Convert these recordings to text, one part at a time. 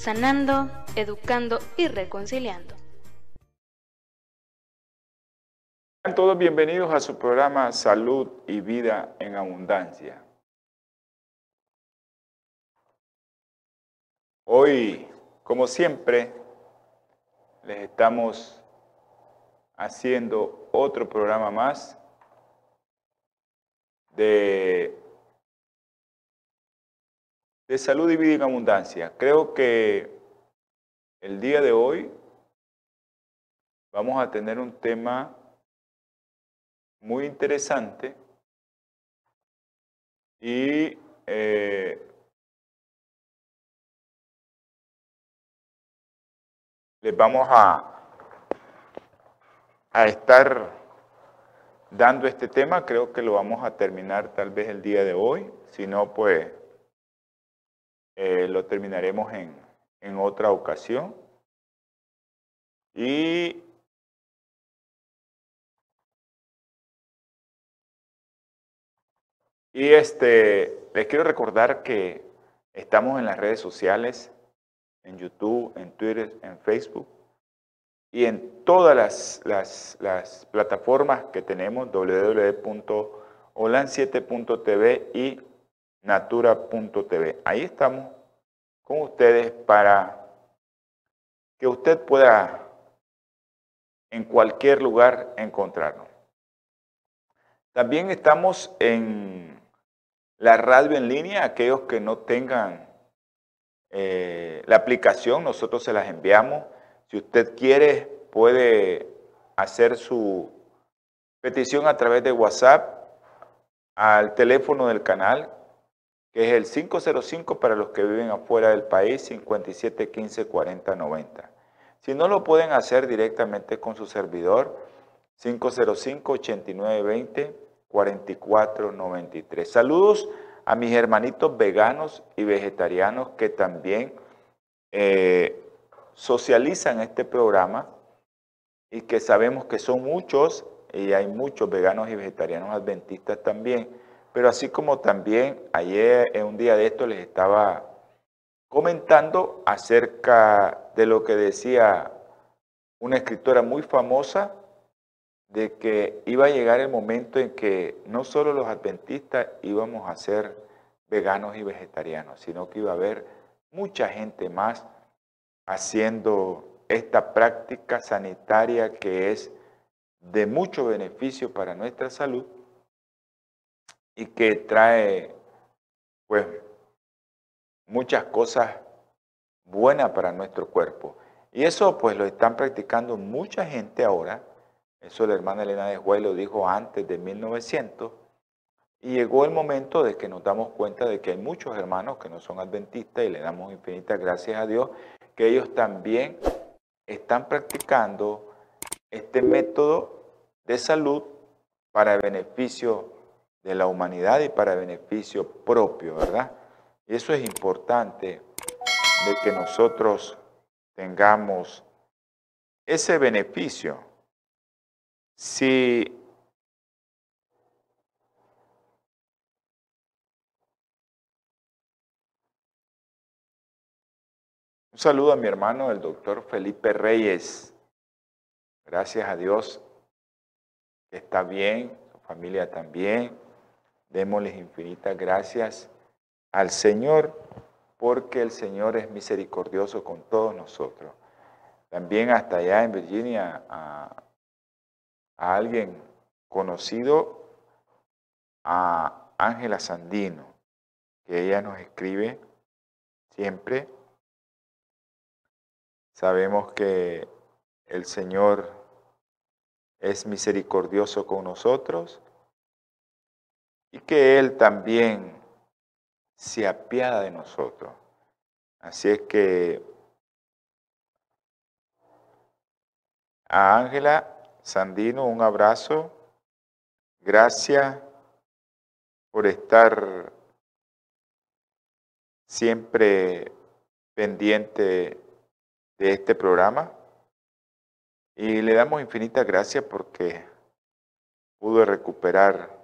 sanando, educando y reconciliando. Todos bienvenidos a su programa Salud y Vida en Abundancia. Hoy, como siempre, les estamos haciendo otro programa más de de salud y vida en abundancia. Creo que el día de hoy vamos a tener un tema muy interesante y eh, les vamos a, a estar dando este tema. Creo que lo vamos a terminar tal vez el día de hoy. Si no, pues eh, lo terminaremos en, en otra ocasión. Y Y este, les quiero recordar que estamos en las redes sociales, en YouTube, en Twitter, en Facebook y en todas las, las, las plataformas que tenemos, www.olan7.tv y natura.tv. Ahí estamos con ustedes para que usted pueda en cualquier lugar encontrarnos. También estamos en la radio en línea, aquellos que no tengan eh, la aplicación, nosotros se las enviamos. Si usted quiere, puede hacer su petición a través de WhatsApp al teléfono del canal que es el 505 para los que viven afuera del país, 5715 4090. Si no lo pueden hacer directamente con su servidor, 505 8920 4493. Saludos a mis hermanitos veganos y vegetarianos que también eh, socializan este programa y que sabemos que son muchos y hay muchos veganos y vegetarianos adventistas también pero así como también ayer, en un día de esto, les estaba comentando acerca de lo que decía una escritora muy famosa, de que iba a llegar el momento en que no solo los adventistas íbamos a ser veganos y vegetarianos, sino que iba a haber mucha gente más haciendo esta práctica sanitaria que es de mucho beneficio para nuestra salud y que trae pues muchas cosas buenas para nuestro cuerpo. Y eso pues lo están practicando mucha gente ahora. Eso la hermana Elena de Juárez lo dijo antes de 1900. Y llegó el momento de que nos damos cuenta de que hay muchos hermanos que no son adventistas y le damos infinitas gracias a Dios que ellos también están practicando este método de salud para beneficio de la humanidad y para beneficio propio, ¿verdad? Eso es importante de que nosotros tengamos ese beneficio. Si Un saludo a mi hermano, el doctor Felipe Reyes. Gracias a Dios está bien, su familia también. Démosles infinitas gracias al Señor, porque el Señor es misericordioso con todos nosotros. También hasta allá en Virginia, a, alguien conocido, a Ángela Sandino, que ella nos escribe siempre. Sabemos que el Señor es misericordioso con nosotros y que Él también se apiada de nosotros. Así es que a Ángela Sandino un abrazo. Gracias por estar siempre pendiente de este programa. Y le damos infinitas gracias porque pudo recuperar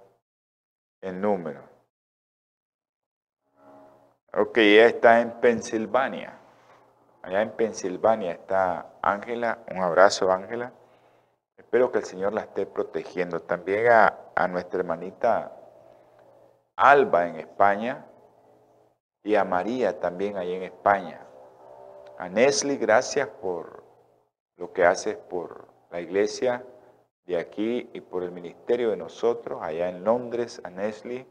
el número. Ok, ella está en Pensilvania. Allá en Pensilvania está Ángela. Un abrazo, Ángela. Espero que el Señor la esté protegiendo. También a, a nuestra hermanita Alba en España y a María también ahí en España. A Nesli, gracias por lo que haces por la iglesia de aquí y por el ministerio de nosotros allá en Londres, a Nesli.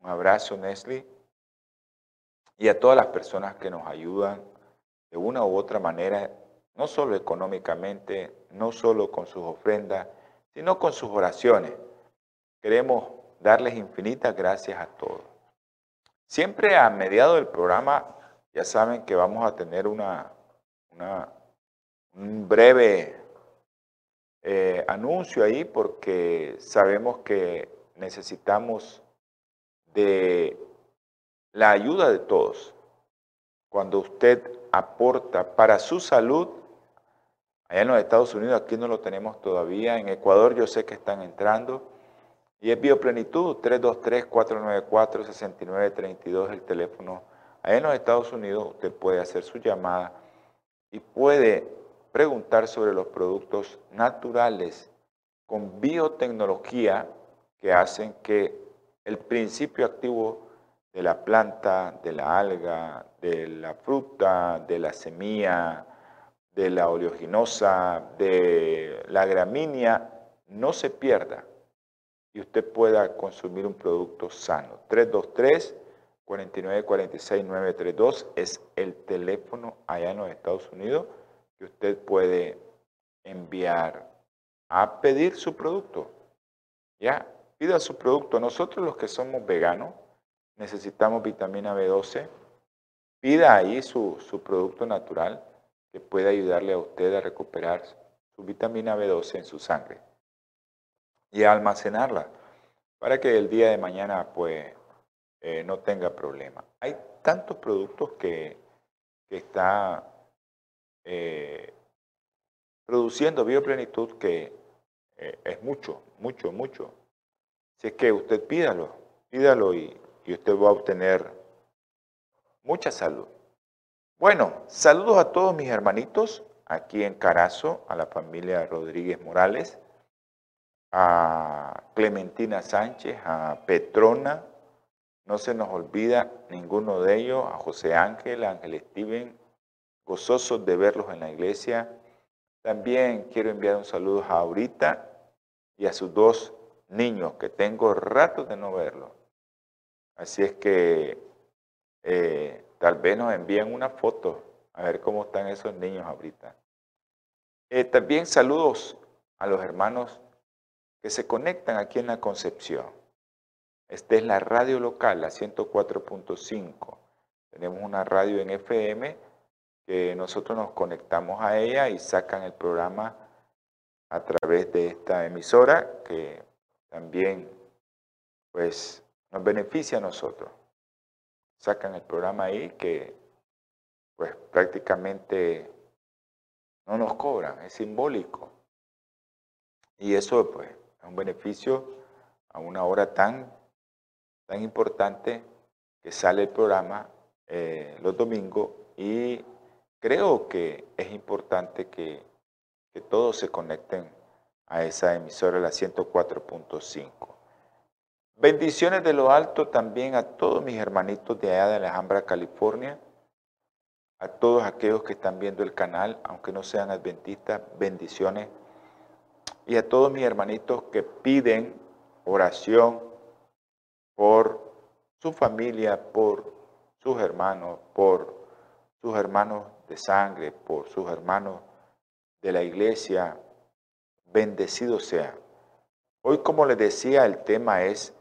Un abrazo, Nesli. Y a todas las personas que nos ayudan de una u otra manera, no solo económicamente, no solo con sus ofrendas, sino con sus oraciones. Queremos darles infinitas gracias a todos. Siempre a mediado del programa, ya saben que vamos a tener una, un breve eh, anuncio ahí porque sabemos que necesitamos de la ayuda de todos. Cuando usted aporta para su salud, allá en los Estados Unidos, aquí no lo tenemos todavía, en Ecuador yo sé que están entrando, y es Bioplenitud, 323-494-6932 el teléfono. Allá en los Estados Unidos usted puede hacer su llamada y puede preguntar sobre los productos naturales con biotecnología que hacen que el principio activo de la planta, de la alga, de la fruta, de la semilla, de la oleoginosa, de la gramínea, no se pierda y usted pueda consumir un producto sano. 323 4946 932 es el teléfono allá en los Estados Unidos que usted puede enviar a pedir su producto. Ya, pida su producto. Nosotros los que somos veganos necesitamos vitamina B12. Pida ahí su, su producto natural que puede ayudarle a usted a recuperar su vitamina B12 en su sangre y almacenarla para que el día de mañana pues eh, no tenga problema. Hay tantos productos que está eh, produciendo bioplenitud que eh, es mucho, mucho, mucho. Si es que usted pídalo, pídalo y, y usted va a obtener mucha salud. Bueno, saludos a todos mis hermanitos aquí en Carazo, a la familia Rodríguez Morales a Clementina Sánchez, a Petrona, no se nos olvida ninguno de ellos, a José Ángel, a Ángel Steven, gozosos de verlos en la iglesia. También quiero enviar un saludo a Aurita y a sus dos niños, que tengo ratos de no verlos. Así es que eh, tal vez nos envíen una foto a ver cómo están esos niños ahorita. Eh, también saludos a los hermanos que se conectan aquí en la Concepción. Esta es la radio local, la 104.5. Tenemos una radio en FM que nosotros nos conectamos a ella y sacan el programa a través de esta emisora que también pues nos beneficia a nosotros. Sacan el programa ahí que pues prácticamente no nos cobran, es simbólico. Y eso pues un beneficio a una hora tan, tan importante que sale el programa eh, los domingos y creo que es importante que, que todos se conecten a esa emisora, la 104.5. Bendiciones de lo alto también a todos mis hermanitos de allá de Alhambra, California, a todos aquellos que están viendo el canal, aunque no sean adventistas, bendiciones y a todos mis hermanitos que piden oración por su familia, por sus hermanos, por sus hermanos de sangre, por sus hermanos de la iglesia, bendecido sea. Hoy, como les decía, el tema es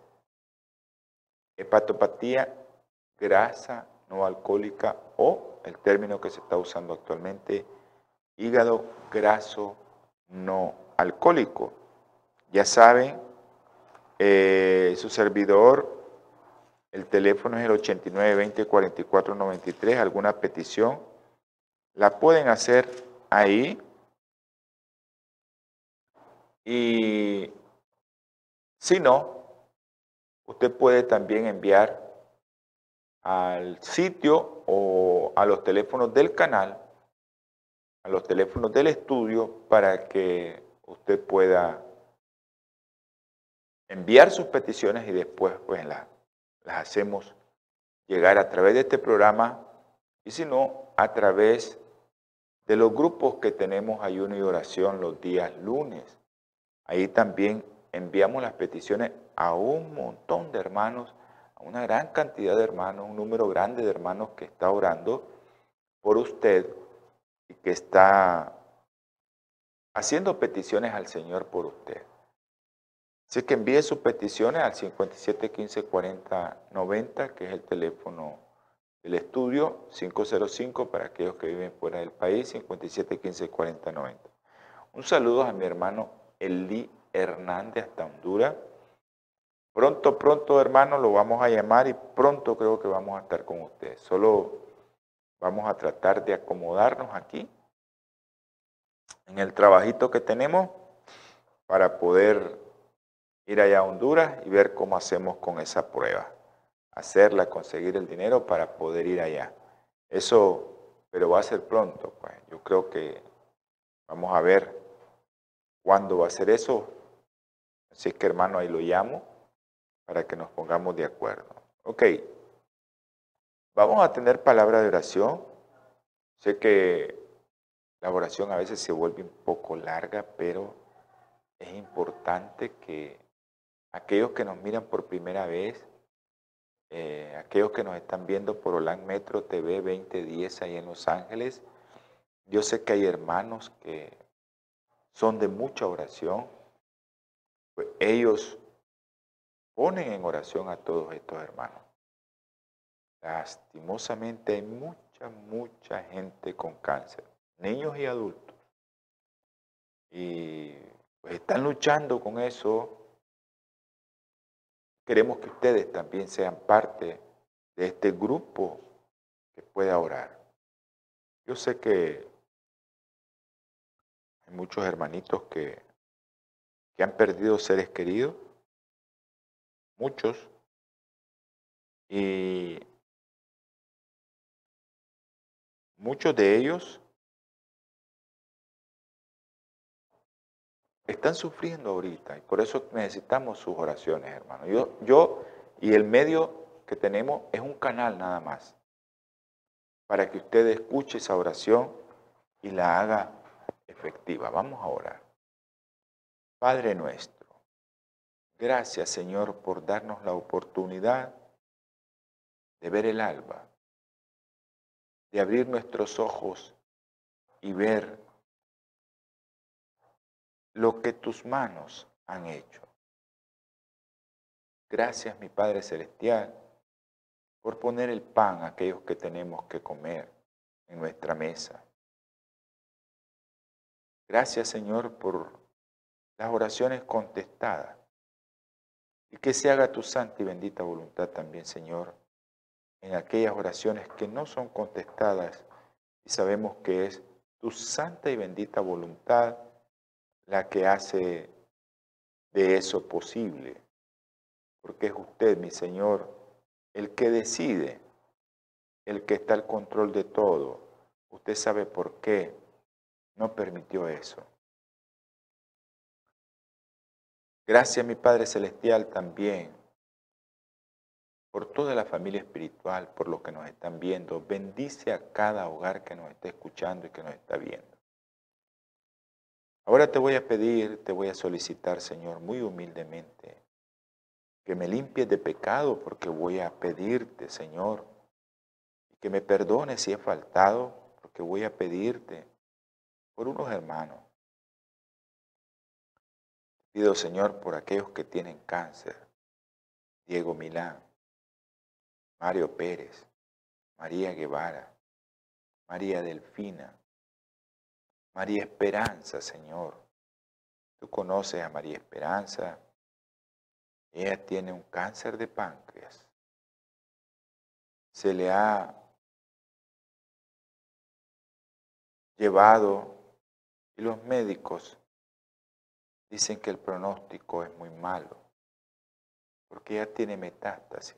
hepatopatía grasa no alcohólica o el término que se está usando actualmente, hígado graso no alcohólico. Ya saben, eh, su servidor, el teléfono es el 8920-4493, alguna petición, la pueden hacer ahí. Y si no, usted puede también enviar al sitio o a los teléfonos del canal, a los teléfonos del estudio, para que usted pueda enviar sus peticiones y después pues las, las hacemos llegar a través de este programa y si no, a través de los grupos que tenemos ayuno y oración los días lunes. Ahí también enviamos las peticiones a un montón de hermanos, a una gran cantidad de hermanos, un número grande de hermanos que está orando por usted y que está haciendo peticiones al Señor por usted. Así que envíe sus peticiones al 57 15 40 90, que es el teléfono del estudio, 505 para aquellos que viven fuera del país, 57 15 40 90. Un saludo a mi hermano Eli Hernández hasta Honduras. Pronto, pronto, hermano, lo vamos a llamar y pronto creo que vamos a estar con usted. Solo vamos a tratar de acomodarnos aquí en el trabajito que tenemos para poder ir allá a Honduras y ver cómo hacemos con esa prueba. Hacerla, conseguir el dinero para poder ir allá. Eso, pero va a ser pronto, pues. Yo creo que vamos a ver cuándo va a ser eso. Así que hermano, ahí lo llamo para que nos pongamos de acuerdo. Ok. Vamos a tener palabra de oración. Sé que la oración a veces se vuelve un poco larga, pero es importante que aquellos que nos miran por primera vez, eh, aquellos que nos están viendo por Olan Metro TV 2010 ahí en Los Ángeles, yo sé que hay hermanos que son de mucha oración, pues ellos ponen en oración a todos estos hermanos. Lastimosamente hay mucha, mucha gente con cáncer, niños y adultos. Y pues están luchando con eso Queremos que ustedes también sean parte de este grupo que pueda orar. Yo sé que hay muchos hermanitos que, que han perdido seres queridos, muchos, y muchos de ellos están sufriendo ahorita y por eso necesitamos sus oraciones, hermano. Yo, yo y el medio que tenemos es un canal nada más para que usted escuche esa oración y la haga efectiva. Vamos a orar. Padre nuestro, gracias Señor por darnos la oportunidad de ver el alba, de abrir nuestros ojos y ver lo que tus manos han hecho. Gracias, mi Padre Celestial, por poner el pan a aquellos que tenemos que comer en nuestra mesa. Gracias, Señor, por las oraciones contestadas. Y que se haga tu santa y bendita voluntad también, Señor, en aquellas oraciones que no son contestadas y sabemos que es tu santa y bendita voluntad la que hace de eso posible, porque es usted, mi Señor, el que decide, el que está al control de todo. Usted sabe por qué no permitió eso. Gracias, mi Padre Celestial, también por toda la familia espiritual, por los que nos están viendo. Bendice a cada hogar que nos está escuchando y que nos está viendo. Ahora te voy a pedir, te voy a solicitar, Señor, muy humildemente, que me limpies de pecado porque voy a pedirte, Señor, que me perdones si he faltado porque voy a pedirte por unos hermanos. Pido, Señor, por aquellos que tienen cáncer, Diego Milán, Mario Pérez, María Guevara, María Delfina, María Esperanza, Señor. Tú conoces a María Esperanza. Ella tiene un cáncer de páncreas. Se le ha llevado y los médicos dicen que el pronóstico es muy malo porque ella tiene metástasis.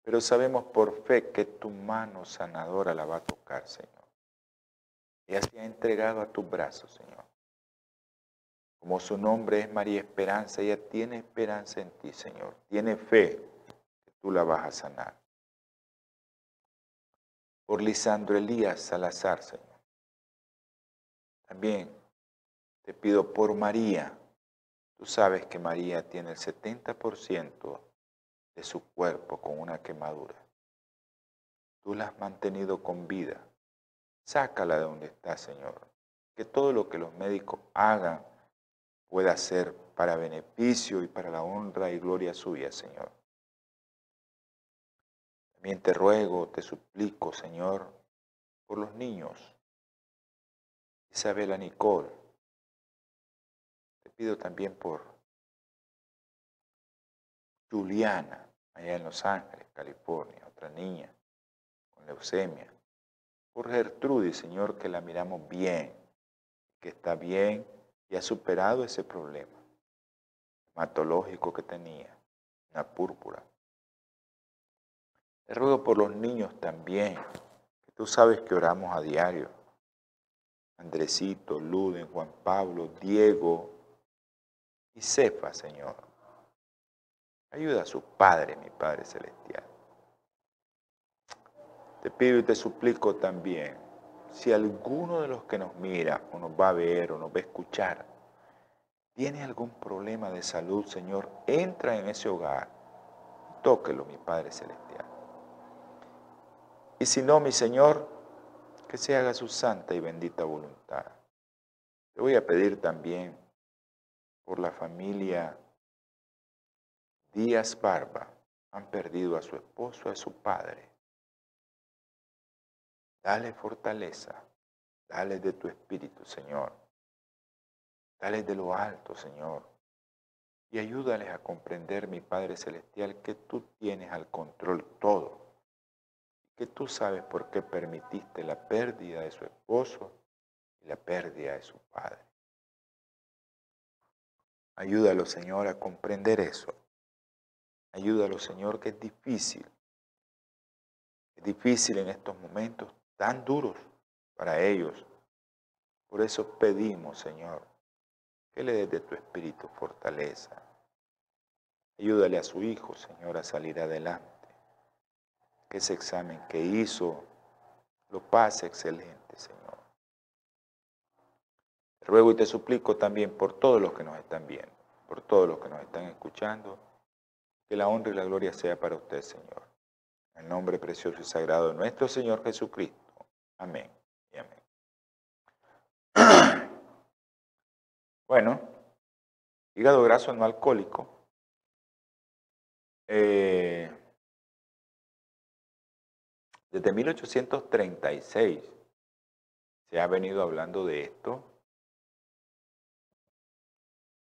Pero sabemos por fe que tu mano sanadora la va a tocar, Señor. Ella se ha entregado a tus brazos, Señor. Como su nombre es María Esperanza, ella tiene esperanza en ti, Señor. Tiene fe que tú la vas a sanar. Por Lisandro Elías Salazar, Señor. También te pido por María. Tú sabes que María tiene el 70% de su cuerpo con una quemadura. Tú la has mantenido con vida. Sácala de donde está, Señor. Que todo lo que los médicos hagan pueda ser para beneficio y para la honra y gloria suya, Señor. También te ruego, te suplico, Señor, por los niños. Isabela Nicole. Te pido también por Juliana, allá en Los Ángeles, California, otra niña con leucemia. Por Gertrudis, Señor, que la miramos bien, que está bien y ha superado ese problema hematológico que tenía, una púrpura. Te ruego por los niños también, que tú sabes que oramos a diario. Andresito, Luden, Juan Pablo, Diego y Cefa, Señor. Ayuda a su Padre, mi Padre Celestial. Te pido y te suplico también, si alguno de los que nos mira o nos va a ver o nos va a escuchar, tiene algún problema de salud, Señor, entra en ese hogar, tóquelo, mi Padre Celestial. Y si no, mi Señor, que se haga su santa y bendita voluntad. Te voy a pedir también por la familia Díaz Barba. Han perdido a su esposo, a su padre. Dale fortaleza, dale de tu espíritu, Señor. Dale de lo alto, Señor. Y ayúdales a comprender, mi Padre Celestial, que tú tienes al control todo que tú sabes por qué permitiste la pérdida de su esposo y la pérdida de su padre. Ayúdalo, Señor, a comprender eso. Ayúdalo, Señor, que es difícil. Es difícil en estos momentos tan duros para ellos. Por eso pedimos, Señor, que le des de tu espíritu fortaleza. Ayúdale a su hijo, Señor, a salir adelante que ese examen que hizo lo pase excelente, Señor. Te ruego y te suplico también por todos los que nos están viendo, por todos los que nos están escuchando, que la honra y la gloria sea para usted, Señor. En el nombre precioso y sagrado de nuestro Señor Jesucristo. Amén y amén. Bueno, hígado graso no alcohólico. Eh, desde 1836 se ha venido hablando de esto.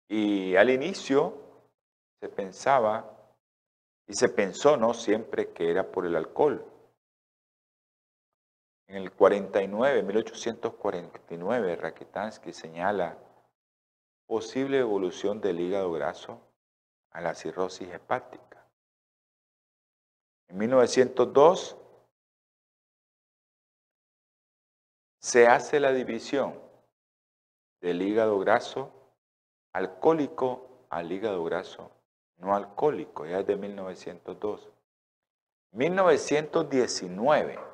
Y al inicio se pensaba, y se pensó, ¿no? Siempre que era por el alcohol. En el 49, 1849, Rakitansky señala posible evolución del hígado graso a la cirrosis hepática. En 1902, se hace la división del hígado graso alcohólico al hígado graso no alcohólico, ya es de 1902. 1919,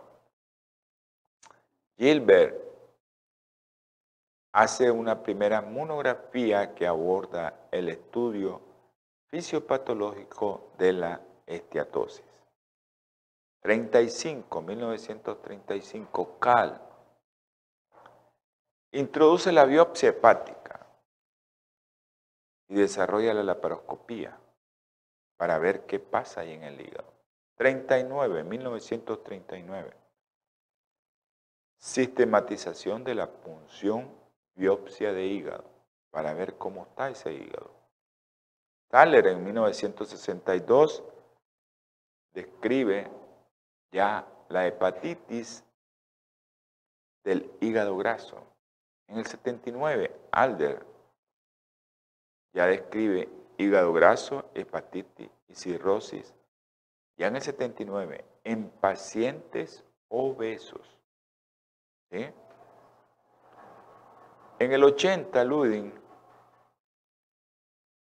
Gilbert hace una primera monografía que aborda el estudio fisiopatológico de la esteatosis. 35, 1935, Cal Introduce la biopsia hepática y desarrolla la laparoscopía para ver qué pasa ahí en el hígado. 39, 1939. Sistematización de la punción biopsia de hígado. para ver cómo está ese hígado. Thaler en 1962 describe ya la hepatitis del hígado graso. En el 79, Alder ya describe hígado graso, hepatitis y cirrosis. Ya en el 79, en pacientes obesos. En el 80, Ludin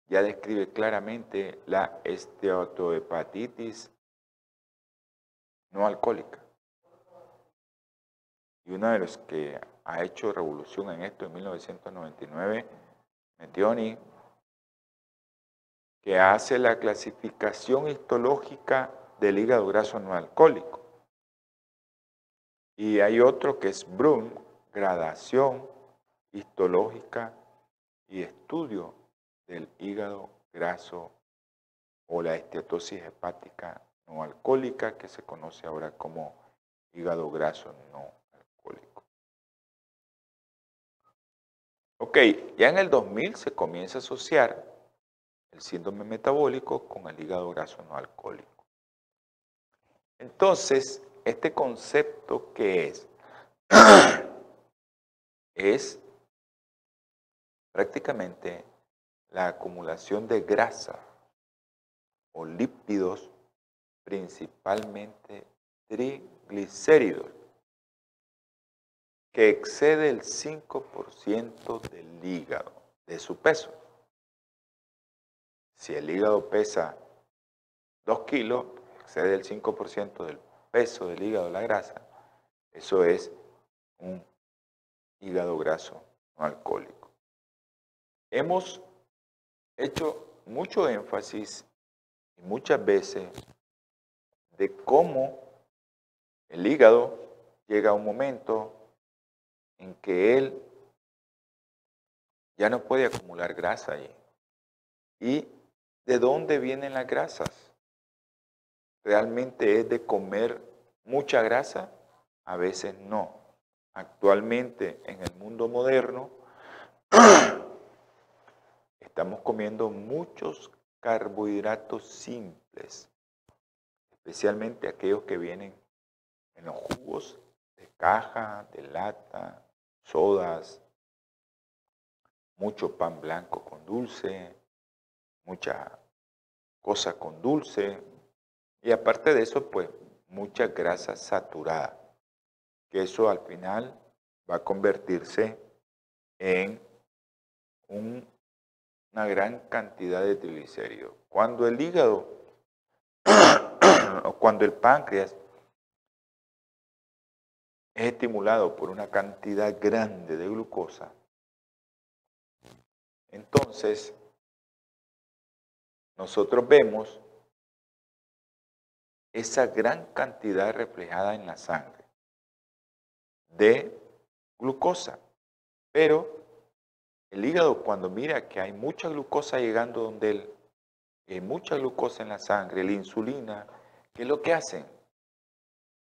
ya describe claramente la esteatohepatitis no alcohólica. Y uno de los que ha hecho revolución en esto en 1999, Metioni, que hace la clasificación histológica del hígado graso no alcohólico. Y hay otro que es Brun, gradación histológica y estudio del hígado graso o la esteatosis hepática no alcohólica, que se conoce ahora como hígado graso no alcohólico. Ok, ya en el 2000 se comienza a asociar el síndrome metabólico con el hígado graso no alcohólico. Entonces, este concepto que es, es prácticamente la acumulación de grasa o lípidos, principalmente triglicéridos, que excede el 5% del hígado, de su peso. Si el hígado pesa 2 kilos, excede el 5% del peso del hígado, la grasa, eso es un hígado graso no alcohólico. Hemos hecho mucho énfasis y muchas veces de cómo el hígado llega a un momento en que él ya no puede acumular grasa. ¿Y de dónde vienen las grasas? ¿Realmente es de comer mucha grasa? A veces no. Actualmente en el mundo moderno Estamos comiendo muchos carbohidratos simples, especialmente aquellos que vienen en los jugos de caja, de lata, sodas, mucho pan blanco con dulce, mucha cosa con dulce y aparte de eso, pues mucha grasa saturada, que eso al final va a convertirse en un una gran cantidad de triglicéridos. Cuando el hígado o cuando el páncreas es estimulado por una cantidad grande de glucosa, entonces nosotros vemos esa gran cantidad reflejada en la sangre de glucosa. Pero el hígado cuando mira que hay mucha glucosa llegando donde él, hay mucha glucosa en la sangre, la insulina, ¿qué es lo que hacen?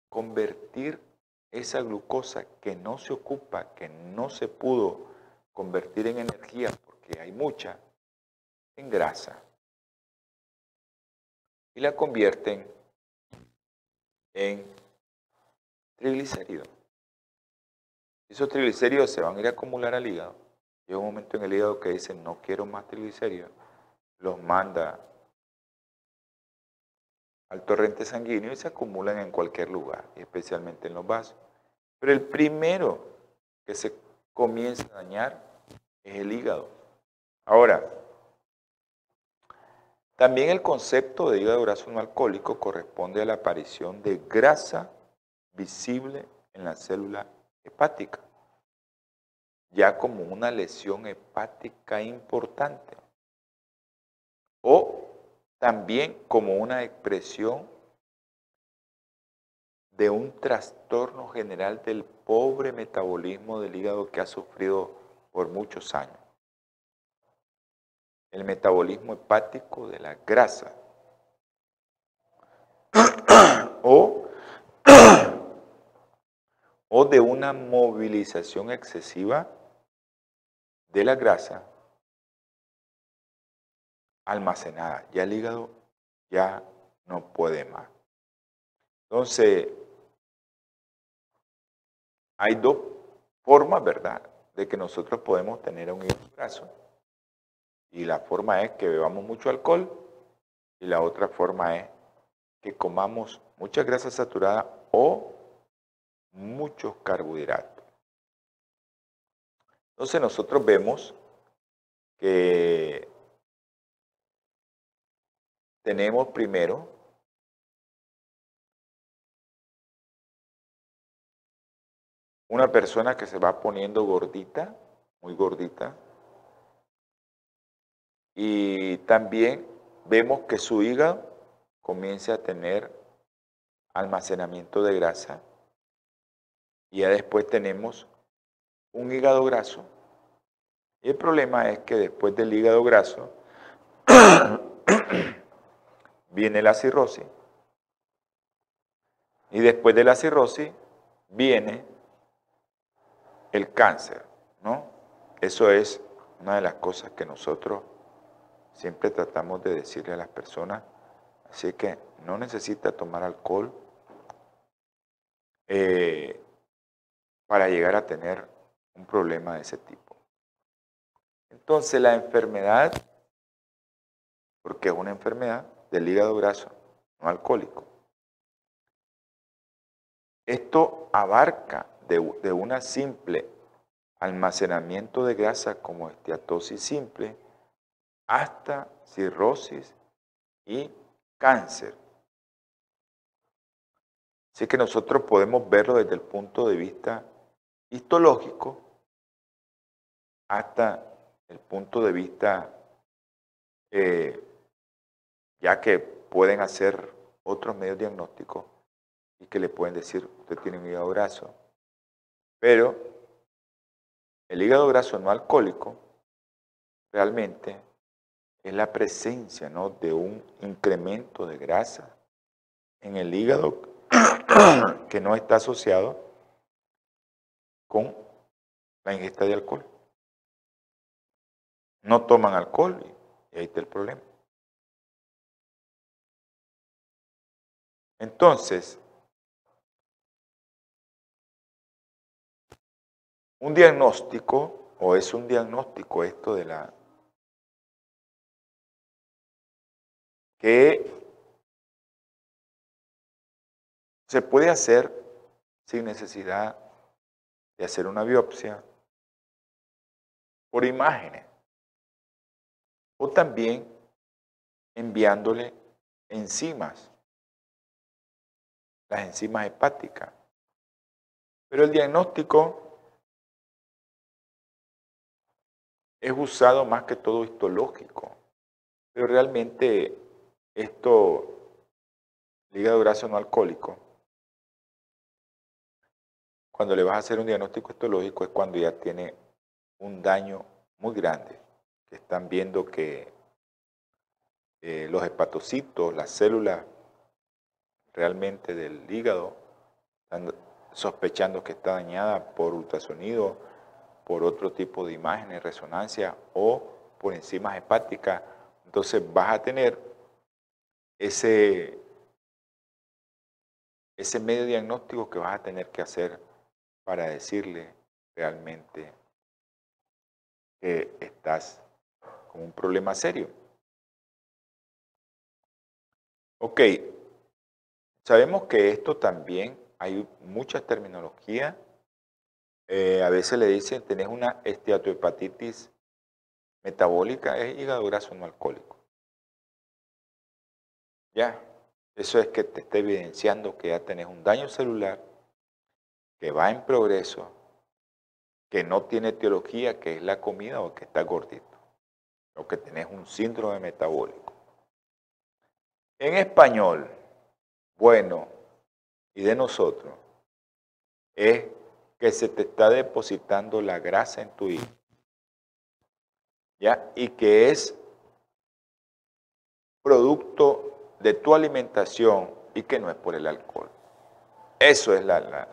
Convertir esa glucosa que no se ocupa, que no se pudo convertir en energía porque hay mucha, en grasa. Y la convierten en triglicéridos. Esos triglicéridos se van a ir a acumular al hígado Llega un momento en el hígado que dice, no quiero más triglicéridos, los manda al torrente sanguíneo y se acumulan en cualquier lugar, especialmente en los vasos. Pero el primero que se comienza a dañar es el hígado. Ahora, también el concepto de hígado graso no alcohólico corresponde a la aparición de grasa visible en la célula hepática ya como una lesión hepática importante. O también como una expresión de un trastorno general del pobre metabolismo del hígado que ha sufrido por muchos años. El metabolismo hepático de la grasa. o, o de una movilización excesiva de la grasa almacenada. Ya el hígado ya no puede más. Entonces, hay dos formas, ¿verdad?, de que nosotros podemos tener un hígado. Y la forma es que bebamos mucho alcohol y la otra forma es que comamos mucha grasa saturada o muchos carbohidratos. Entonces nosotros vemos que tenemos primero una persona que se va poniendo gordita, muy gordita, y también vemos que su hígado comienza a tener almacenamiento de grasa y ya después tenemos un hígado graso. Y el problema es que después del hígado graso viene la cirrosis. Y después de la cirrosis viene el cáncer, ¿no? Eso es una de las cosas que nosotros siempre tratamos de decirle a las personas. Así que no necesita tomar alcohol eh, para llegar a tener un problema de ese tipo. Entonces la enfermedad, porque es una enfermedad del hígado graso, no alcohólico, esto abarca de, de una simple almacenamiento de grasa como esteatosis simple hasta cirrosis y cáncer. Así que nosotros podemos verlo desde el punto de vista histológico hasta el punto de vista, eh, ya que pueden hacer otros medios diagnósticos y que le pueden decir, usted tiene un hígado graso. Pero el hígado graso no alcohólico realmente es la presencia ¿no? de un incremento de grasa en el hígado que no está asociado con la ingesta de alcohol. No toman alcohol y ahí está el problema. Entonces, un diagnóstico, o es un diagnóstico esto de la que se puede hacer sin necesidad de hacer una biopsia por imágenes o también enviándole enzimas, las enzimas hepáticas. Pero el diagnóstico es usado más que todo histológico, pero realmente esto, hígado graso no alcohólico, cuando le vas a hacer un diagnóstico histológico es cuando ya tiene un daño muy grande, que están viendo que eh, los hepatocitos, las células realmente del hígado, están sospechando que está dañada por ultrasonido, por otro tipo de imágenes, resonancia o por enzimas hepáticas. Entonces vas a tener ese, ese medio diagnóstico que vas a tener que hacer para decirle realmente que estás con un problema serio. Ok, sabemos que esto también hay mucha terminología. Eh, a veces le dicen, tenés una esteatohepatitis metabólica, es hígado graso no alcohólico. Ya, eso es que te está evidenciando que ya tenés un daño celular, que va en progreso, que no tiene teología, que es la comida o que está gordito, o que tenés un síndrome metabólico. En español, bueno, y de nosotros, es que se te está depositando la grasa en tu hígado. ¿Ya? Y que es producto de tu alimentación y que no es por el alcohol. Eso es la,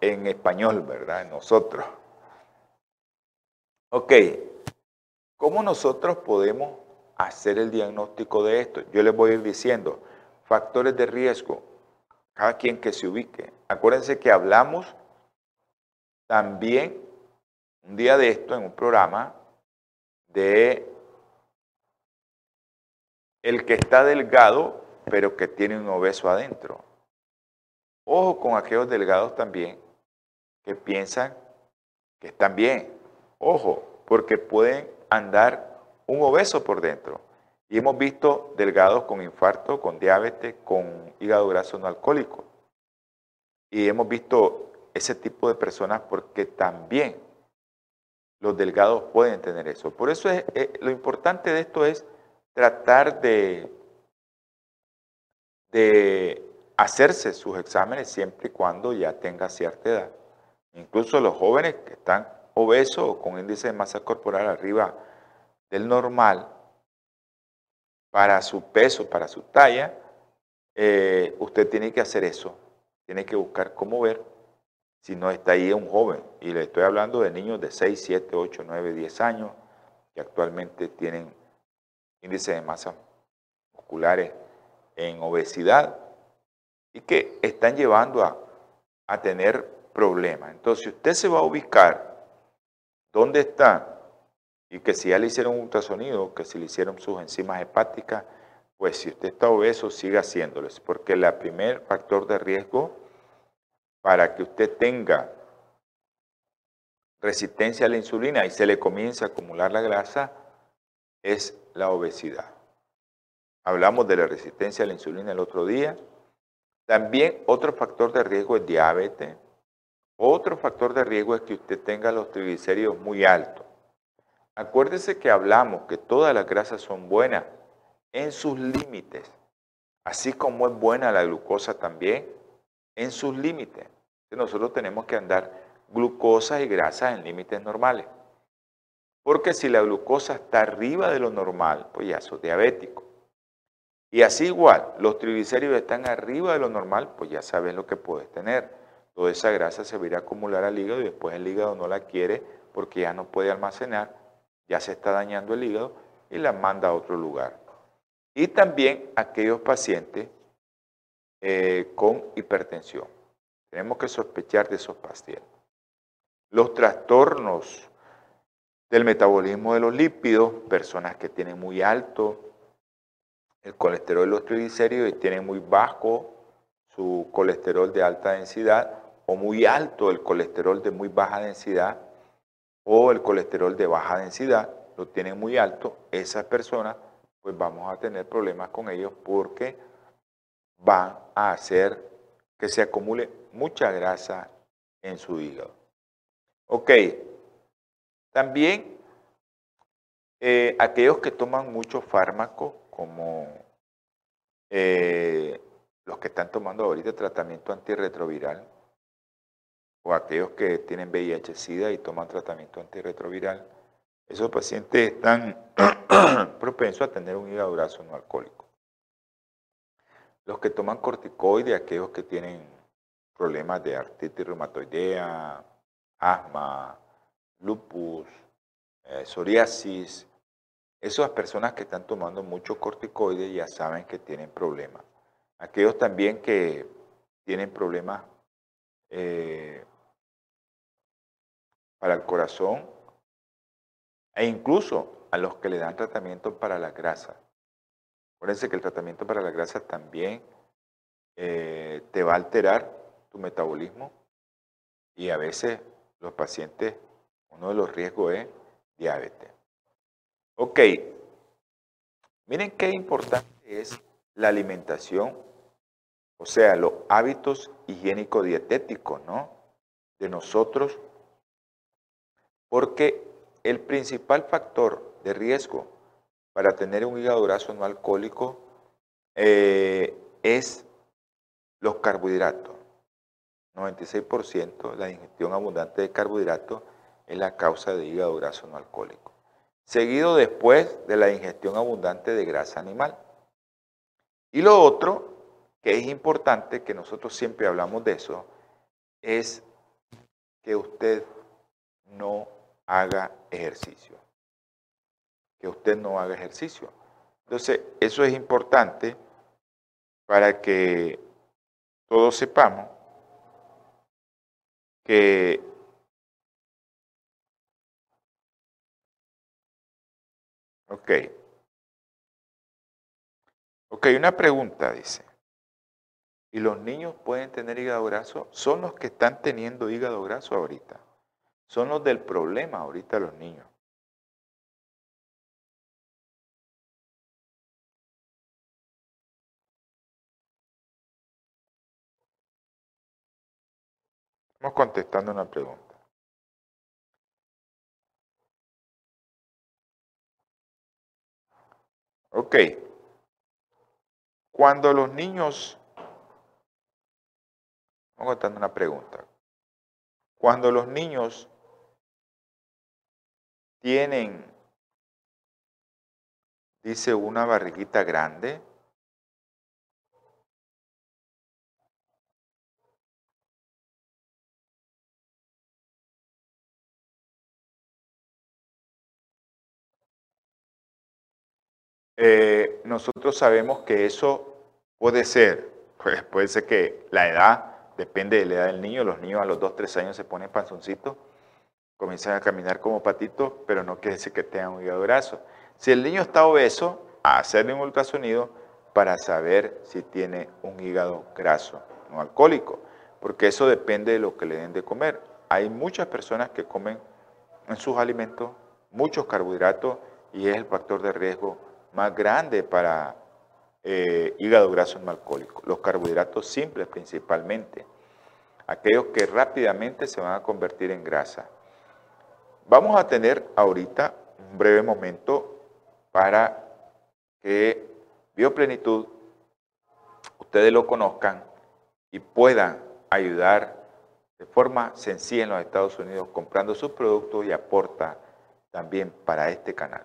en español, ¿verdad? Nosotros. Ok, ¿cómo nosotros podemos hacer el diagnóstico de esto. Yo les voy a ir diciendo factores de riesgo, cada quien que se ubique. Acuérdense que hablamos también un día de esto en un programa de el que está delgado pero que tiene un obeso adentro. Ojo con aquellos delgados también que piensan que están bien. Ojo, porque pueden andar un obeso por dentro. Y hemos visto delgados con infarto, con diabetes, con hígado graso no alcohólico. Y hemos visto ese tipo de personas porque también los delgados pueden tener eso. Por eso es, eh, lo importante de esto es tratar de, de hacerse sus exámenes siempre y cuando ya tenga cierta edad. Incluso los jóvenes que están obesos o con índice de masa corporal arriba del normal, para su peso, para su talla, eh, usted tiene que hacer eso. Tiene que buscar cómo ver si no está ahí un joven. Y le estoy hablando de niños de 6, 7, 8, 9, 10 años que actualmente tienen índice de masa musculares en obesidad y que están llevando a, a tener problemas. Entonces, si usted se va a ubicar dónde está y que si ya le hicieron ultrasonido, que si le hicieron sus enzimas hepáticas, pues si usted está obeso, siga haciéndolo, porque el primer factor de riesgo para que usted tenga resistencia a la insulina y se le comience a acumular la grasa es la obesidad. Hablamos de la resistencia a la insulina el otro día, también otro factor de riesgo es diabetes. Otro factor de riesgo es que usted tenga los triglicéridos muy altos. Acuérdese que hablamos que todas las grasas son buenas en sus límites, así como es buena la glucosa también en sus límites. Nosotros tenemos que andar glucosa y grasas en límites normales. Porque si la glucosa está arriba de lo normal, pues ya sos diabético. Y así igual, los triglicéridos están arriba de lo normal, pues ya sabes lo que puedes tener. Toda esa grasa se va a a acumular al hígado y después el hígado no la quiere porque ya no puede almacenar, ya se está dañando el hígado y la manda a otro lugar. Y también aquellos pacientes eh, con hipertensión. Tenemos que sospechar de esos pacientes. Los trastornos del metabolismo de los lípidos, personas que tienen muy alto el colesterol y los triglicéridos y tienen muy bajo su colesterol de alta densidad o muy alto el colesterol de muy baja densidad o el colesterol de baja densidad, lo tienen muy alto, esas personas pues vamos a tener problemas con ellos porque van a hacer que se acumule mucha grasa en su hígado. Ok, también eh, aquellos que toman mucho fármaco, como eh, los que están tomando ahorita tratamiento antirretroviral, o aquellos que tienen VIH-Sida y toman tratamiento antirretroviral, esos pacientes están propensos a tener un hígado graso no alcohólico. Los que toman corticoides, aquellos que tienen problemas de artritis reumatoidea, asma, lupus, eh, psoriasis, esas personas que están tomando mucho corticoides ya saben que tienen problemas. Aquellos también que tienen problemas eh, para el corazón e incluso a los que le dan tratamiento para la grasa. Acuérdense que el tratamiento para la grasa también eh, te va a alterar tu metabolismo y a veces los pacientes, uno de los riesgos es diabetes. Ok, miren qué importante es la alimentación, o sea, los hábitos higiénico-dietéticos, ¿no? De nosotros, porque el principal factor de riesgo para tener un hígado graso no alcohólico eh, es los carbohidratos. 96% la ingestión abundante de carbohidratos es la causa de hígado graso no alcohólico seguido después de la ingestión abundante de grasa animal. Y lo otro, que es importante, que nosotros siempre hablamos de eso, es que usted no haga ejercicio. Que usted no haga ejercicio. Entonces, eso es importante para que todos sepamos que Ok. Ok, una pregunta dice. ¿Y los niños pueden tener hígado graso? Son los que están teniendo hígado graso ahorita. Son los del problema ahorita los niños. Estamos contestando una pregunta. Ok. Cuando los niños, vamos contando una pregunta. Cuando los niños tienen, dice, una barriguita grande, Eh, nosotros sabemos que eso puede ser, pues puede ser que la edad, depende de la edad del niño, los niños a los 2, 3 años se ponen panzoncitos, comienzan a caminar como patitos, pero no quiere decir que tengan un hígado graso. Si el niño está obeso, hacerle un ultrasonido para saber si tiene un hígado graso, no alcohólico, porque eso depende de lo que le den de comer. Hay muchas personas que comen en sus alimentos muchos carbohidratos y es el factor de riesgo más grande para eh, hígado graso no alcohólico. Los carbohidratos simples principalmente, aquellos que rápidamente se van a convertir en grasa. Vamos a tener ahorita un breve momento para que Bioplenitud ustedes lo conozcan y puedan ayudar de forma sencilla en los Estados Unidos comprando sus productos y aporta también para este canal.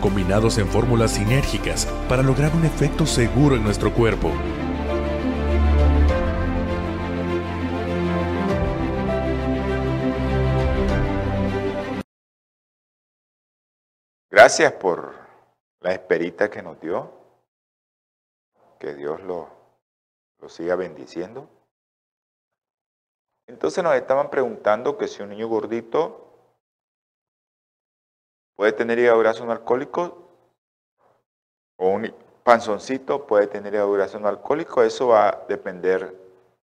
combinados en fórmulas sinérgicas para lograr un efecto seguro en nuestro cuerpo. Gracias por la esperita que nos dio. Que Dios lo, lo siga bendiciendo. Entonces nos estaban preguntando que si un niño gordito puede tener hígado graso no alcohólico o un panzoncito puede tener hígado graso no alcohólico. Eso va a depender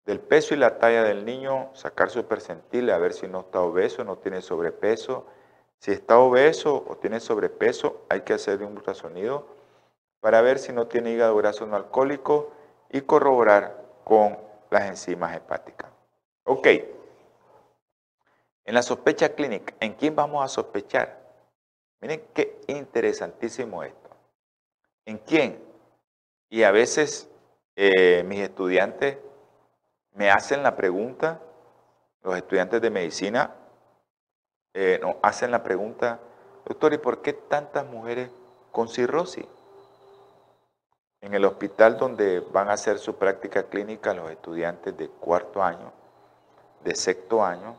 del peso y la talla del niño, sacar su percentil, a ver si no está obeso, no tiene sobrepeso. Si está obeso o tiene sobrepeso, hay que hacerle un ultrasonido para ver si no tiene hígado graso no alcohólico y corroborar con las enzimas hepáticas. Ok. En la sospecha clínica, ¿en quién vamos a sospechar? Miren qué interesantísimo esto. ¿En quién? Y a veces eh, mis estudiantes me hacen la pregunta, los estudiantes de medicina eh, nos hacen la pregunta, doctor, ¿y por qué tantas mujeres con cirrosis? En el hospital donde van a hacer su práctica clínica los estudiantes de cuarto año, de sexto año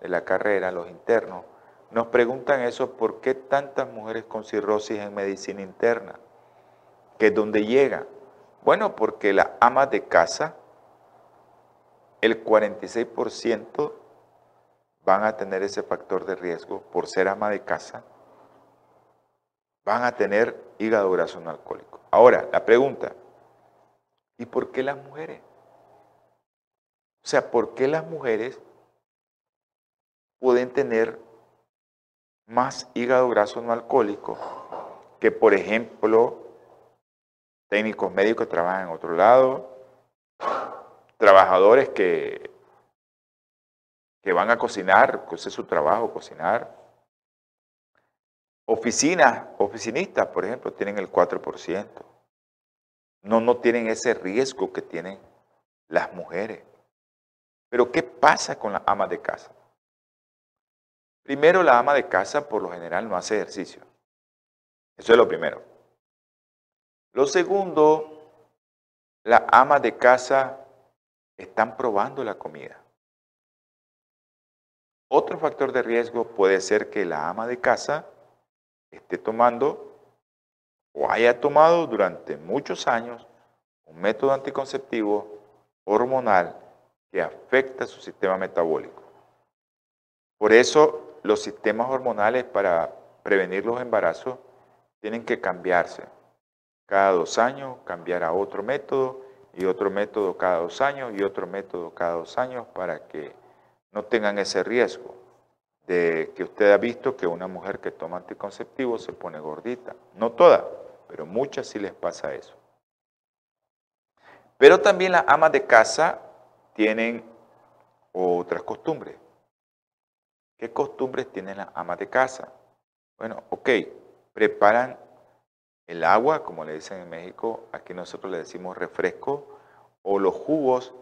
de la carrera, los internos, nos preguntan eso, ¿por qué tantas mujeres con cirrosis en medicina interna? ¿Que es donde llega? Bueno, porque la ama de casa, el 46% van a tener ese factor de riesgo por ser ama de casa, van a tener hígado graso no alcohólico. Ahora, la pregunta, ¿y por qué las mujeres? O sea, ¿por qué las mujeres pueden tener más hígado graso no alcohólico que, por ejemplo, técnicos médicos que trabajan en otro lado, trabajadores que, que van a cocinar, que es su trabajo, cocinar, oficinas, oficinistas, por ejemplo, tienen el 4%, No, no tienen ese riesgo que tienen las mujeres. Pero ¿qué pasa con las amas de casa? Primero, la ama de casa por lo general no hace ejercicio. Eso es lo primero. Lo segundo, las amas de casa están probando la comida. Otro factor de riesgo puede ser que la ama de casa esté tomando o haya tomado durante muchos años un método anticonceptivo hormonal que afecta su sistema metabólico. Por eso los sistemas hormonales para prevenir los embarazos tienen que cambiarse. Cada dos años cambiar a otro método y otro método cada dos años y otro método cada dos años para que no tengan ese riesgo de que usted ha visto que una mujer que toma anticonceptivos se pone gordita. No todas, pero muchas sí les pasa eso. Pero también las amas de casa tienen otras costumbres. ¿Qué costumbres tienen las amas de casa? Bueno, ok, preparan el agua, como le dicen en México, aquí nosotros le decimos refresco, o los jugos,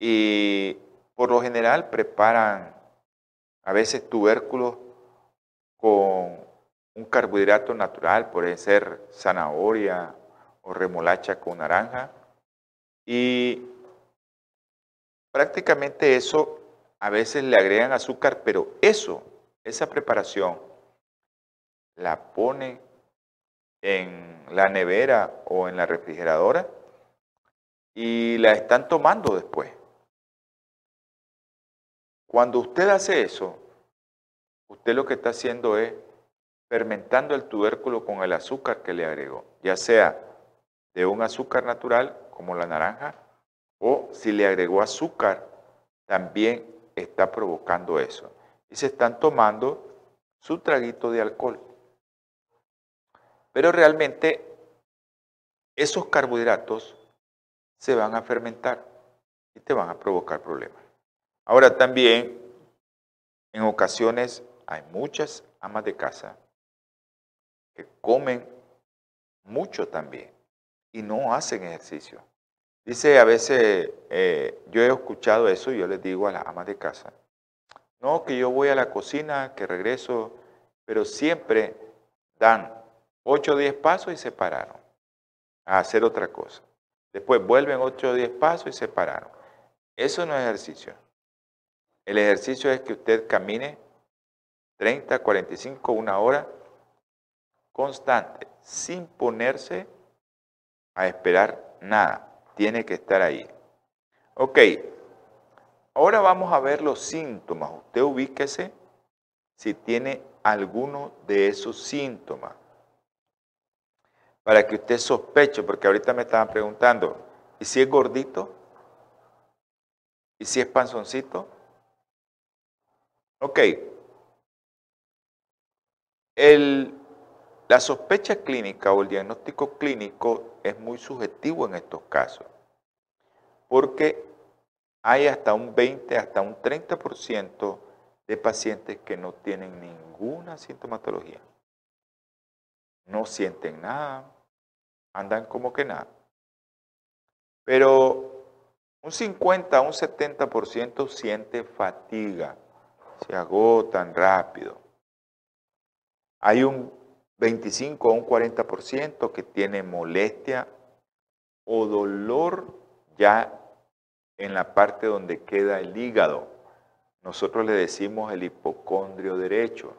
y por lo general preparan a veces tubérculos con un carbohidrato natural, puede ser zanahoria o remolacha con naranja. Y prácticamente eso a veces le agregan azúcar, pero eso, esa preparación, la ponen en la nevera o en la refrigeradora y la están tomando después. Cuando usted hace eso, usted lo que está haciendo es fermentando el tubérculo con el azúcar que le agregó, ya sea de un azúcar natural como la naranja, o si le agregó azúcar, también está provocando eso. Y se están tomando su traguito de alcohol. Pero realmente esos carbohidratos se van a fermentar y te van a provocar problemas. Ahora también, en ocasiones hay muchas amas de casa que comen mucho también y no hacen ejercicio. Dice a veces, eh, yo he escuchado eso y yo les digo a las amas de casa, no, que yo voy a la cocina, que regreso, pero siempre dan 8 o 10 pasos y se pararon a hacer otra cosa. Después vuelven 8 o 10 pasos y se pararon. Eso no es ejercicio. El ejercicio es que usted camine 30, 45, una hora constante, sin ponerse a esperar nada. Tiene que estar ahí. Ok, ahora vamos a ver los síntomas. Usted ubíquese si tiene alguno de esos síntomas. Para que usted sospeche, porque ahorita me estaban preguntando, ¿y si es gordito? ¿Y si es panzoncito? Ok. La sospecha clínica o el diagnóstico clínico es muy subjetivo en estos casos, porque hay hasta un 20, hasta un 30% de pacientes que no tienen ninguna sintomatología. No sienten nada, andan como que nada. Pero un 50, un 70% siente fatiga se agotan rápido. Hay un 25 o un 40% que tiene molestia o dolor ya en la parte donde queda el hígado. Nosotros le decimos el hipocondrio derecho,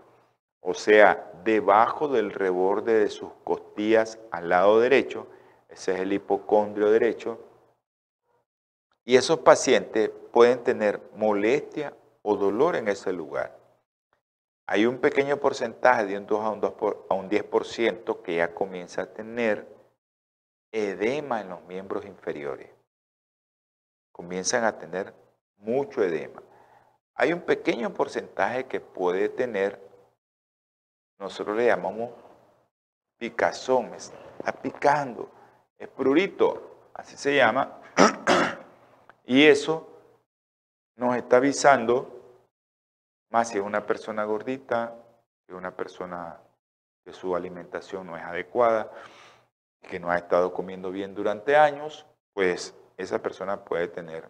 o sea, debajo del reborde de sus costillas al lado derecho, ese es el hipocondrio derecho. Y esos pacientes pueden tener molestia o dolor en ese lugar. Hay un pequeño porcentaje de un 2 a un, 2 a un 10% que ya comienza a tener edema en los miembros inferiores. Comienzan a tener mucho edema. Hay un pequeño porcentaje que puede tener, nosotros le llamamos picazón, está picando, es prurito, así se llama, y eso nos está avisando más si es una persona gordita, es una persona que su alimentación no es adecuada, que no ha estado comiendo bien durante años, pues esa persona puede tener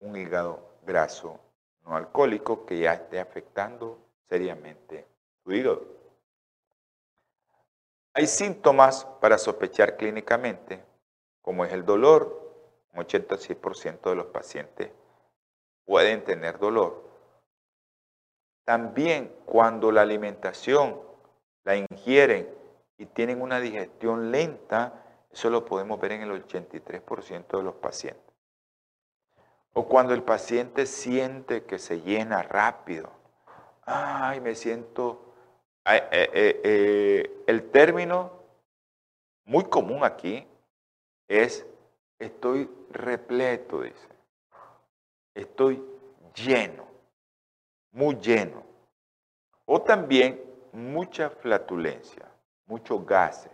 un hígado graso no alcohólico que ya esté afectando seriamente su hígado. Hay síntomas para sospechar clínicamente, como es el dolor. Un 86% de los pacientes pueden tener dolor. También cuando la alimentación la ingieren y tienen una digestión lenta, eso lo podemos ver en el 83% de los pacientes. O cuando el paciente siente que se llena rápido. Ay, me siento... Eh, eh, eh, el término muy común aquí es estoy repleto, dice. Estoy lleno, muy lleno. O también mucha flatulencia, muchos gases.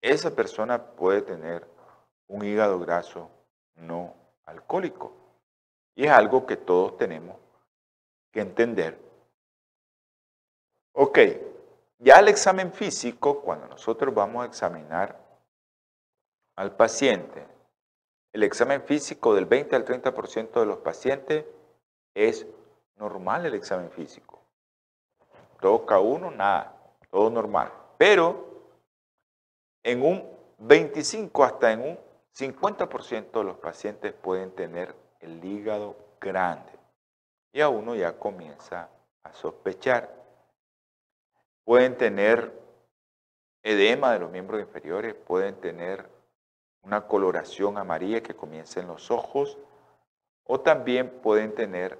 Esa persona puede tener un hígado graso no alcohólico. Y es algo que todos tenemos que entender. Ok, ya el examen físico, cuando nosotros vamos a examinar al paciente, el examen físico del 20 al 30% de los pacientes es normal el examen físico. Toca uno, nada, todo normal. Pero en un 25 hasta en un 50% de los pacientes pueden tener el hígado grande y a uno ya comienza a sospechar. Pueden tener edema de los miembros inferiores, pueden tener una coloración amarilla que comienza en los ojos o también pueden tener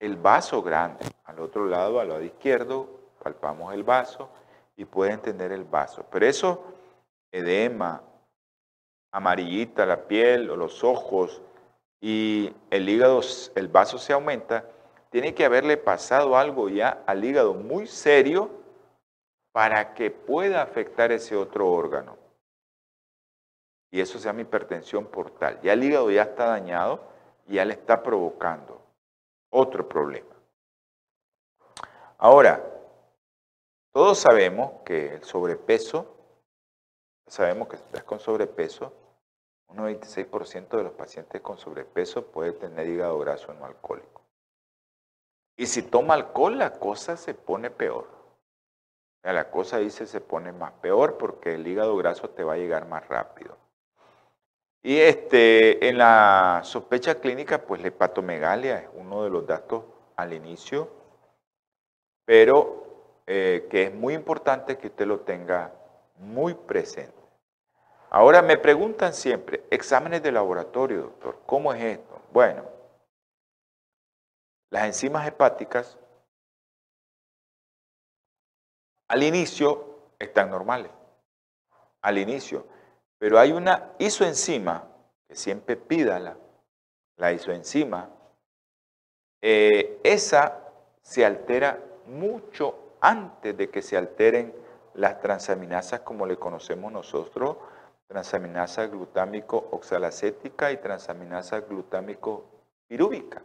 el vaso grande. Al otro lado, al lado izquierdo, palpamos el vaso y pueden tener el vaso. Pero eso, edema, amarillita la piel o los ojos y el hígado, el vaso se aumenta, tiene que haberle pasado algo ya al hígado muy serio para que pueda afectar ese otro órgano. Y eso se llama hipertensión portal. Ya el hígado ya está dañado y ya le está provocando otro problema. Ahora, todos sabemos que el sobrepeso, sabemos que si estás con sobrepeso, un 96% de los pacientes con sobrepeso puede tener hígado graso no alcohólico. Y si toma alcohol, la cosa se pone peor. La cosa dice se pone más peor porque el hígado graso te va a llegar más rápido. Y este, en la sospecha clínica, pues la hepatomegalia es uno de los datos al inicio, pero eh, que es muy importante que usted lo tenga muy presente. Ahora me preguntan siempre, exámenes de laboratorio, doctor, ¿cómo es esto? Bueno, las enzimas hepáticas al inicio están normales, al inicio, pero hay una isoenzima, que siempre pídala, la isoenzima, eh, esa se altera mucho antes de que se alteren las transaminasas como le conocemos nosotros, transaminasa glutámico oxalacética y transaminasa glutámico pirúvica.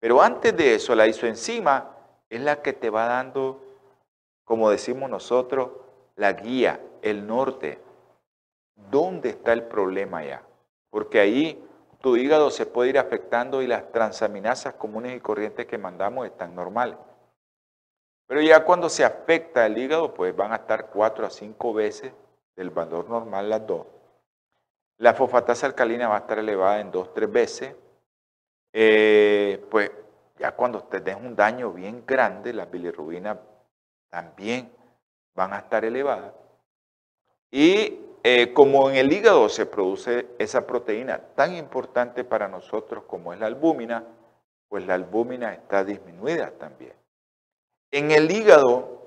Pero antes de eso, la isoenzima es la que te va dando, como decimos nosotros, la guía, el norte, dónde está el problema ya. Porque ahí tu hígado se puede ir afectando y las transaminasas comunes y corrientes que mandamos están normales. Pero ya cuando se afecta el hígado, pues van a estar cuatro a cinco veces del valor normal las dos. La fosfatasa alcalina va a estar elevada en dos, tres veces. Eh, pues ya cuando den un daño bien grande, las bilirrubinas también van a estar elevadas. Y eh, como en el hígado se produce esa proteína tan importante para nosotros como es la albúmina, pues la albúmina está disminuida también. En el hígado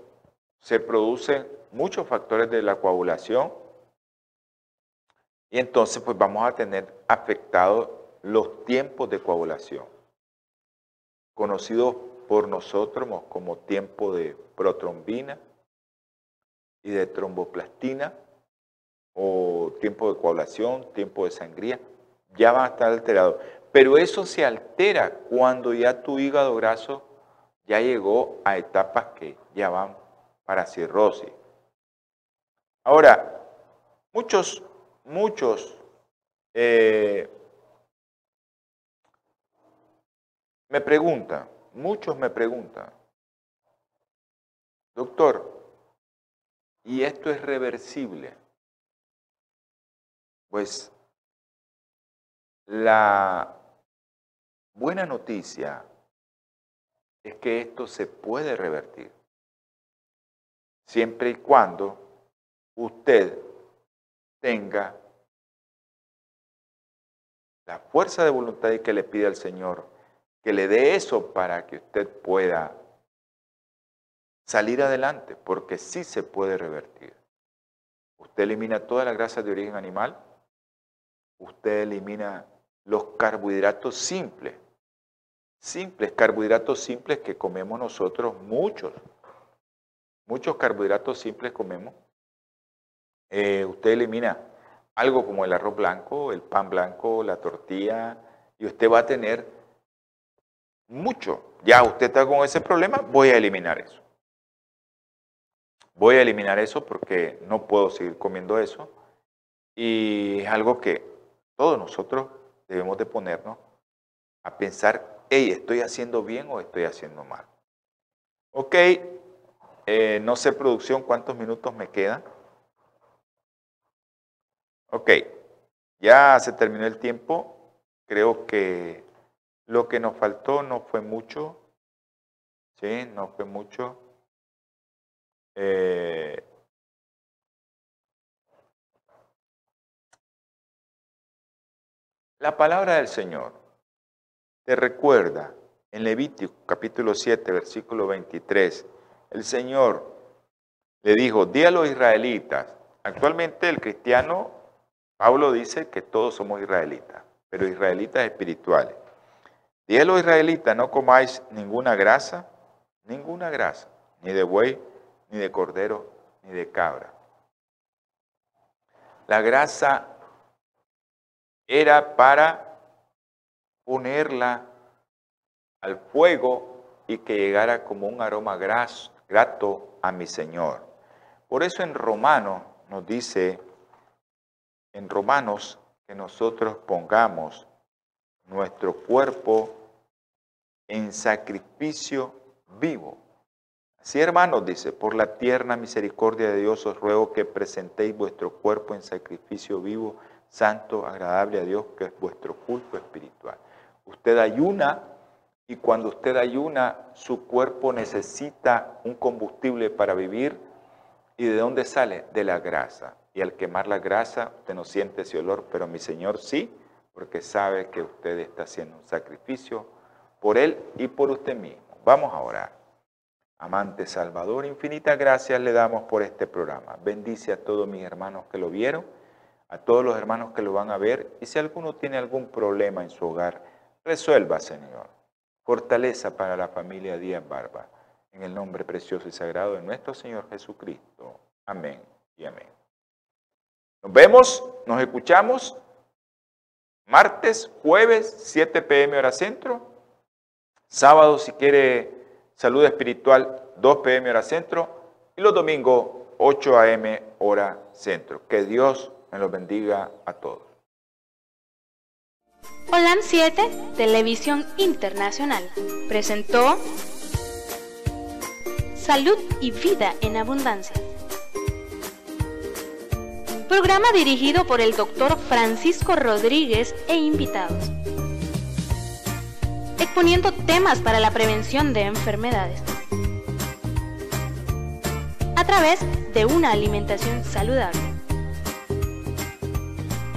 se producen muchos factores de la coagulación y entonces pues vamos a tener afectados los tiempos de coagulación, conocidos por nosotros como tiempo de protrombina y de tromboplastina, o tiempo de coagulación, tiempo de sangría, ya van a estar alterados. Pero eso se altera cuando ya tu hígado graso ya llegó a etapas que ya van para cirrosis. Ahora, Muchos, muchos eh, me preguntan, muchos me preguntan, doctor, ¿y esto es reversible? Pues la buena noticia es que esto se puede revertir, siempre y cuando usted tenga la fuerza de voluntad y que le pida al Señor que le dé eso para que usted pueda salir adelante, porque sí se puede revertir. Usted elimina toda la grasa de origen animal, usted elimina los carbohidratos simples, simples, carbohidratos simples que comemos nosotros, muchos, muchos carbohidratos simples comemos. Eh, usted elimina algo como el arroz blanco, el pan blanco, la tortilla, y usted va a tener mucho. Ya usted está con ese problema, voy a eliminar eso. Voy a eliminar eso porque no puedo seguir comiendo eso. Y es algo que todos nosotros debemos de ponernos a pensar, hey, ¿estoy haciendo bien o estoy haciendo mal? Ok, eh, no sé producción cuántos minutos me quedan. Ok, ya se terminó el tiempo. Creo que lo que nos faltó no fue mucho. Sí, no fue mucho. Eh, la palabra del Señor te recuerda en Levítico capítulo 7, versículo 23, el Señor le dijo, di a los israelitas, actualmente el cristiano Pablo dice que todos somos israelitas, pero israelitas espirituales. Dije a los israelitas, no comáis ninguna grasa, ninguna grasa, ni de buey, ni de cordero, ni de cabra. La grasa era para ponerla al fuego y que llegara como un aroma grato a mi Señor. Por eso en Romano nos dice en Romanos que nosotros pongamos nuestro cuerpo en sacrificio vivo. Así, hermanos, dice, por la tierna misericordia de Dios os ruego que presentéis vuestro cuerpo en sacrificio vivo, santo, agradable a Dios, que es vuestro culto espiritual. Usted ayuna y cuando usted ayuna, su cuerpo necesita un combustible para vivir. ¿Y de dónde sale? De la grasa y al quemar la grasa usted no siente ese olor, pero mi Señor sí, porque sabe que usted está haciendo un sacrificio por Él y por usted mismo. Vamos a orar. Amante Salvador, infinitas gracias le damos por este programa. Bendice a todos mis hermanos que lo vieron, a todos los hermanos que lo van a ver, y si alguno tiene algún problema en su hogar, resuelva, Señor. Fortaleza para la familia Díaz Barba, en el nombre precioso y sagrado de nuestro Señor Jesucristo. Amén y amén. Nos vemos, nos escuchamos martes, jueves, 7 pm hora centro. Sábado, si quiere salud espiritual, 2 pm hora centro. Y los domingos, 8 am hora centro. Que Dios me los bendiga a todos. Holan 7, Televisión Internacional, presentó Salud y Vida en Abundancia programa dirigido por el doctor Francisco Rodríguez e invitados, exponiendo temas para la prevención de enfermedades a través de una alimentación saludable.